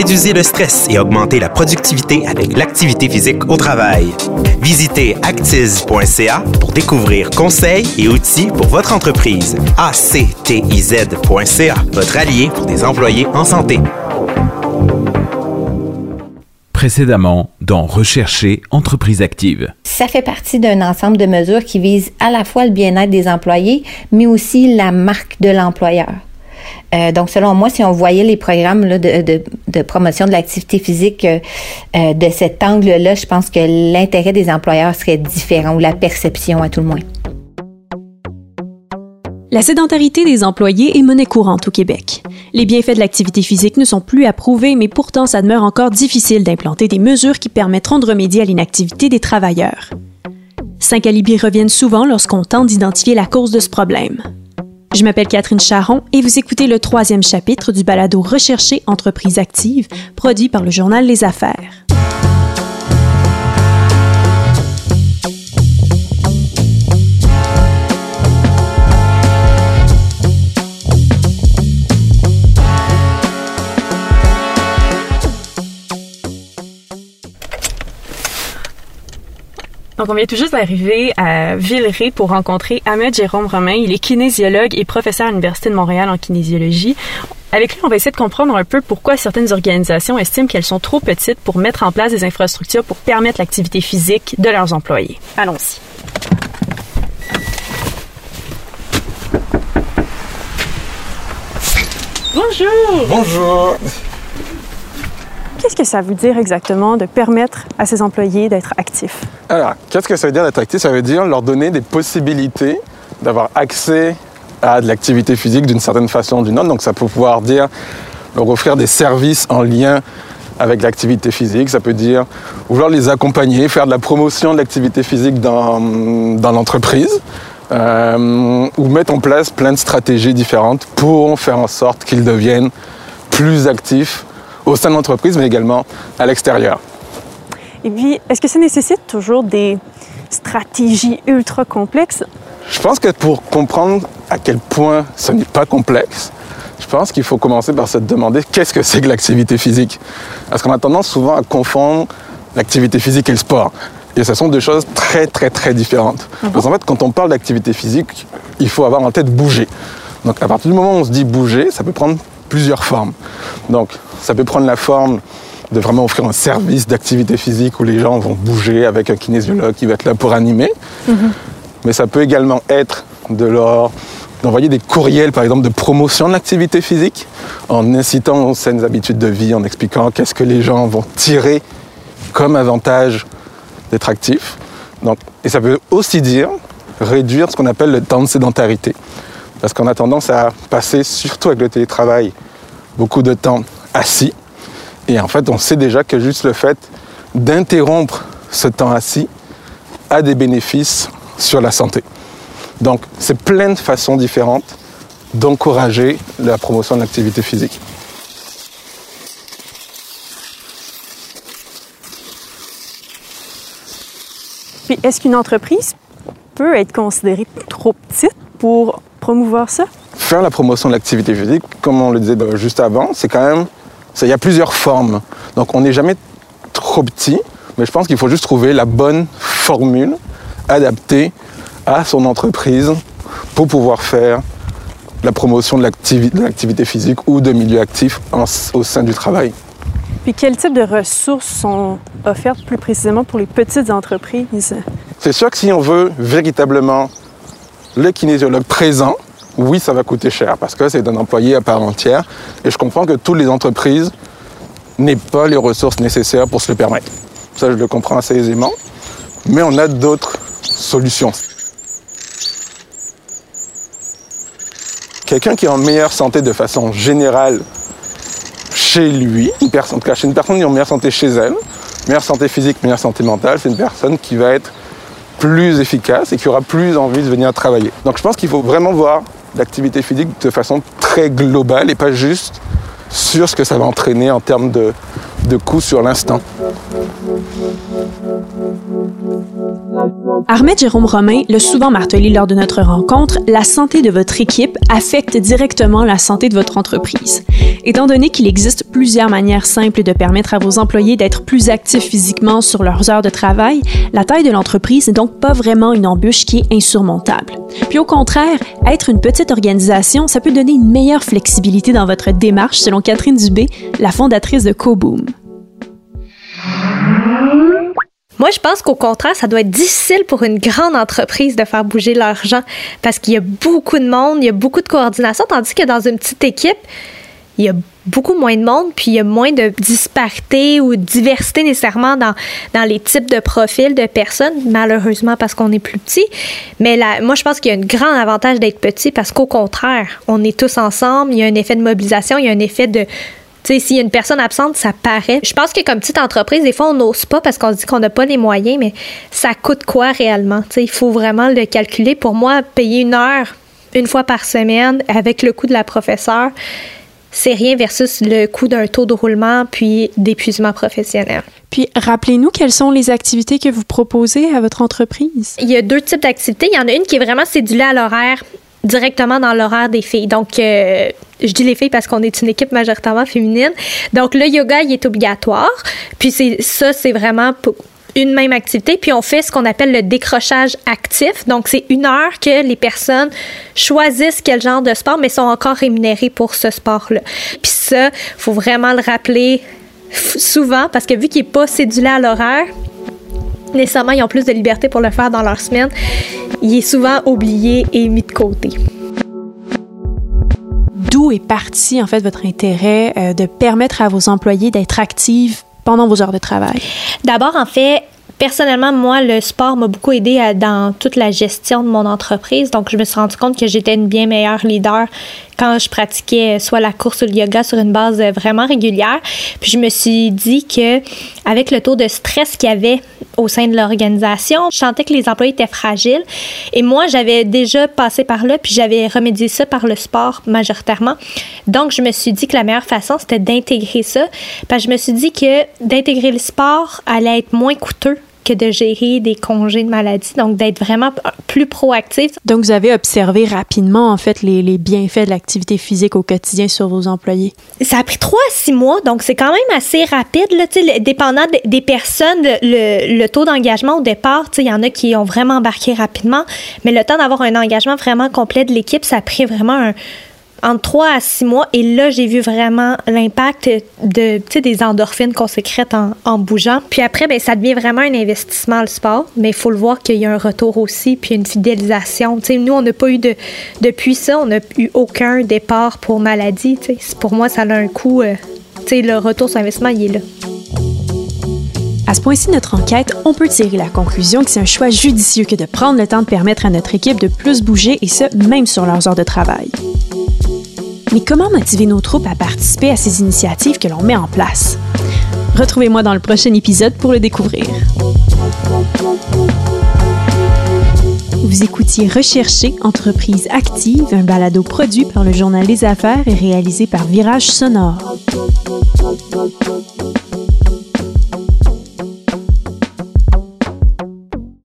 Réduisez le stress et augmentez la productivité avec l'activité physique au travail. Visitez actiz.ca pour découvrir conseils et outils pour votre entreprise. actiz.ca, votre allié pour des employés en santé. Précédemment, dans Rechercher entreprise active. Ça fait partie d'un ensemble de mesures qui visent à la fois le bien-être des employés, mais aussi la marque de l'employeur. Euh, donc, selon moi, si on voyait les programmes de, promotion de l'activité physique euh, euh, de cet angle-là, je pense que l'intérêt des employeurs serait différent ou la perception à tout le moins. La sédentarité des employés est monnaie courante au Québec. Les bienfaits de l'activité physique ne sont plus approuvés, mais pourtant ça demeure encore difficile d'implanter des mesures qui permettront de remédier à l'inactivité des travailleurs. Cinq alibis reviennent souvent lorsqu'on tente d'identifier la cause de ce problème. Je m'appelle Catherine Charon et vous écoutez le troisième chapitre du balado Rechercher entreprise active, produit par le journal Les Affaires. Donc, on vient tout juste d'arriver à Villeray pour rencontrer Ahmed Jérôme Romain. Il est kinésiologue et professeur à l'Université de Montréal en kinésiologie. Avec lui, on va essayer de comprendre un peu pourquoi certaines organisations estiment qu'elles sont trop petites pour mettre en place des infrastructures pour permettre l'activité physique de leurs employés. Allons-y. Bonjour. Bonjour. Qu'est-ce que ça veut dire exactement de permettre à ses employés d'être actifs? Alors, qu'est-ce que ça veut dire d'être actif? Ça veut dire leur donner des possibilités d'avoir accès à de l'activité physique d'une certaine façon ou d'une autre. Donc ça peut pouvoir dire leur offrir des services en lien avec l'activité physique. Ça peut dire vouloir les accompagner, faire de la promotion de l'activité physique dans, dans l'entreprise. Euh, ou mettre en place plein de stratégies différentes pour faire en sorte qu'ils deviennent plus actifs au sein de l'entreprise, mais également à l'extérieur. Et puis, est-ce que ça nécessite toujours des stratégies ultra complexes? Je pense que pour comprendre à quel point ce n'est pas complexe, je pense qu'il faut commencer par se demander qu'est-ce que c'est que l'activité physique. Parce qu'on a tendance souvent à confondre l'activité physique et le sport. Et ce sont deux choses très, très, très différentes. Ah Parce qu'en fait, quand on parle d'activité physique, il faut avoir en tête bouger. Donc, à partir du moment où on se dit bouger, ça peut prendre plusieurs formes. Donc, ça peut prendre la forme de vraiment offrir un service d'activité physique où les gens vont bouger avec un kinésiologue qui va être là pour animer. Mhm. Mais ça peut également être de leur d'envoyer des courriels, par exemple, de promotion de l'activité physique, en incitant aux saines habitudes de vie, en expliquant qu'est-ce que les gens vont tirer comme avantage d'être actifs. Donc, et ça peut aussi dire réduire ce qu'on appelle le temps de sédentarité. Parce qu'on a tendance à passer, surtout avec le télétravail, beaucoup de temps assis. Et en fait, on sait déjà que juste le fait d'interrompre ce temps assis a des bénéfices sur la santé. Donc, c'est plein de façons différentes d'encourager la promotion de l'activité physique. Puis, est-ce qu'une entreprise peut être considérée trop petite pour promouvoir ça? Faire la promotion de l'activité physique, comme on le disait juste avant, c'est quand même. Il y a plusieurs formes. Donc on n'est jamais trop petit, mais je pense qu'il faut juste trouver la bonne formule adaptée à son entreprise pour pouvoir faire la promotion de l'activité physique ou de milieu actif au sein du travail. Puis quel type de ressources sont offertes plus précisément pour les petites entreprises? C'est sûr que si on veut véritablement le kinésiologue présent, oui, ça va coûter cher parce que c'est un employé à part entière. Et je comprends que toutes les entreprises n'aient pas les ressources nécessaires pour se le permettre. Ça, je le comprends assez aisément. Mais on a d'autres solutions. Quelqu'un qui est en meilleure santé de façon générale chez lui, une personne, en tout cas chez une personne qui est en meilleure santé chez elle, meilleure santé physique, meilleure santé mentale, c'est une personne qui va être plus efficace et qui aura plus envie de venir travailler. Donc je pense qu'il faut vraiment voir l'activité physique de façon très globale et pas juste sur ce que ça va entraîner en termes de, de coûts sur l'instant. Ahmed Jérôme Romain l'a souvent martelé lors de notre rencontre, la santé de votre équipe affecte directement la santé de votre entreprise. Étant donné qu'il existe plusieurs manières simples de permettre à vos employés d'être plus actifs physiquement sur leurs heures de travail, la taille de l'entreprise n'est donc pas vraiment une embûche qui est insurmontable. Puis au contraire, être une petite organisation, ça peut donner une meilleure flexibilité dans votre démarche, selon Catherine Dubé, la fondatrice de CoBoom. Moi, je pense qu'au contraire, ça doit être difficile pour une grande entreprise de faire bouger l'argent parce qu'il y a beaucoup de monde, il y a beaucoup de coordination, tandis que dans une petite équipe, il y a beaucoup moins de monde, puis il y a moins de disparité ou de diversité nécessairement dans, dans les types de profils de personnes, malheureusement parce qu'on est plus petit. Mais là, moi, je pense qu'il y a un grand avantage d'être petit parce qu'au contraire, on est tous ensemble, il y a un effet de mobilisation, il y a un effet de, tu sais, s'il y a une personne absente, ça paraît. Je pense que comme petite entreprise, des fois, on n'ose pas parce qu'on se dit qu'on n'a pas les moyens, mais ça coûte quoi réellement? Tu sais, il faut vraiment le calculer. Pour moi, payer une heure une fois par semaine avec le coût de la professeure, c'est rien versus le coût d'un taux de roulement puis d'épuisement professionnel. Puis rappelez-nous quelles sont les activités que vous proposez à votre entreprise. Il y a deux types d'activités. Il y en a une qui est vraiment cédulée à l'horaire directement dans l'horaire des filles. Donc, euh, je dis les filles parce qu'on est une équipe majoritairement féminine. Donc, le yoga, il est obligatoire. Puis, c'est ça, c'est vraiment une même activité. Puis, on fait ce qu'on appelle le décrochage actif. Donc, c'est une heure que les personnes choisissent quel genre de sport, mais sont encore rémunérées pour ce sport-là. Puis ça, faut vraiment le rappeler souvent parce que vu qu'il n'est pas cédulé à l'horaire, nécessairement, ils ont plus de liberté pour le faire dans leur semaine. Il est souvent oublié et mis de côté. D'où est parti en fait votre intérêt euh, de permettre à vos employés d'être actifs pendant vos heures de travail? D'abord, en fait, personnellement, moi, le sport m'a beaucoup aidé dans toute la gestion de mon entreprise. Donc, je me suis rendu compte que j'étais une bien meilleure leader quand je pratiquais soit la course ou le yoga sur une base vraiment régulière. Puis je me suis dit que avec le taux de stress qu'il y avait au sein de l'organisation, je sentais que les employés étaient fragiles. Et moi, j'avais déjà passé par là, puis j'avais remédié ça par le sport majoritairement. Donc, je me suis dit que la meilleure façon, c'était d'intégrer ça. Parce que je me suis dit que d'intégrer le sport allait être moins coûteux que de gérer des congés de maladie, donc d'être vraiment plus proactif. Donc, vous avez observé rapidement, en fait, les, les bienfaits de l'activité physique au quotidien sur vos employés? Ça a pris trois à six mois, donc c'est quand même assez rapide. Là, dépendant des personnes, le, le taux d'engagement au départ, il y en a qui ont vraiment embarqué rapidement, mais le temps d'avoir un engagement vraiment complet de l'équipe, ça a pris vraiment un entre 3 à 6 mois. Et là, j'ai vu vraiment l'impact de, des endorphines qu'on sécrète en, en, bougeant. Puis après, ben, ça devient vraiment un investissement, le sport. Mais il faut le voir qu'il y a un retour aussi, puis une fidélisation. nous, on n'a pas eu de... Depuis ça, on n'a eu aucun départ pour maladie. Pour moi, ça a un coût... Euh, le retour sur investissement, il est là. À ce point-ci de notre enquête, on peut tirer la conclusion que c'est un choix judicieux que de prendre le temps de permettre à notre équipe de plus bouger et ce, même sur leurs heures de travail. Mais comment motiver nos troupes à participer à ces initiatives que l'on met en place? Retrouvez-moi dans le prochain épisode pour le découvrir. Vous écoutiez Rechercher Entreprise Active, un balado produit par le journal Les Affaires et réalisé par Virage Sonore.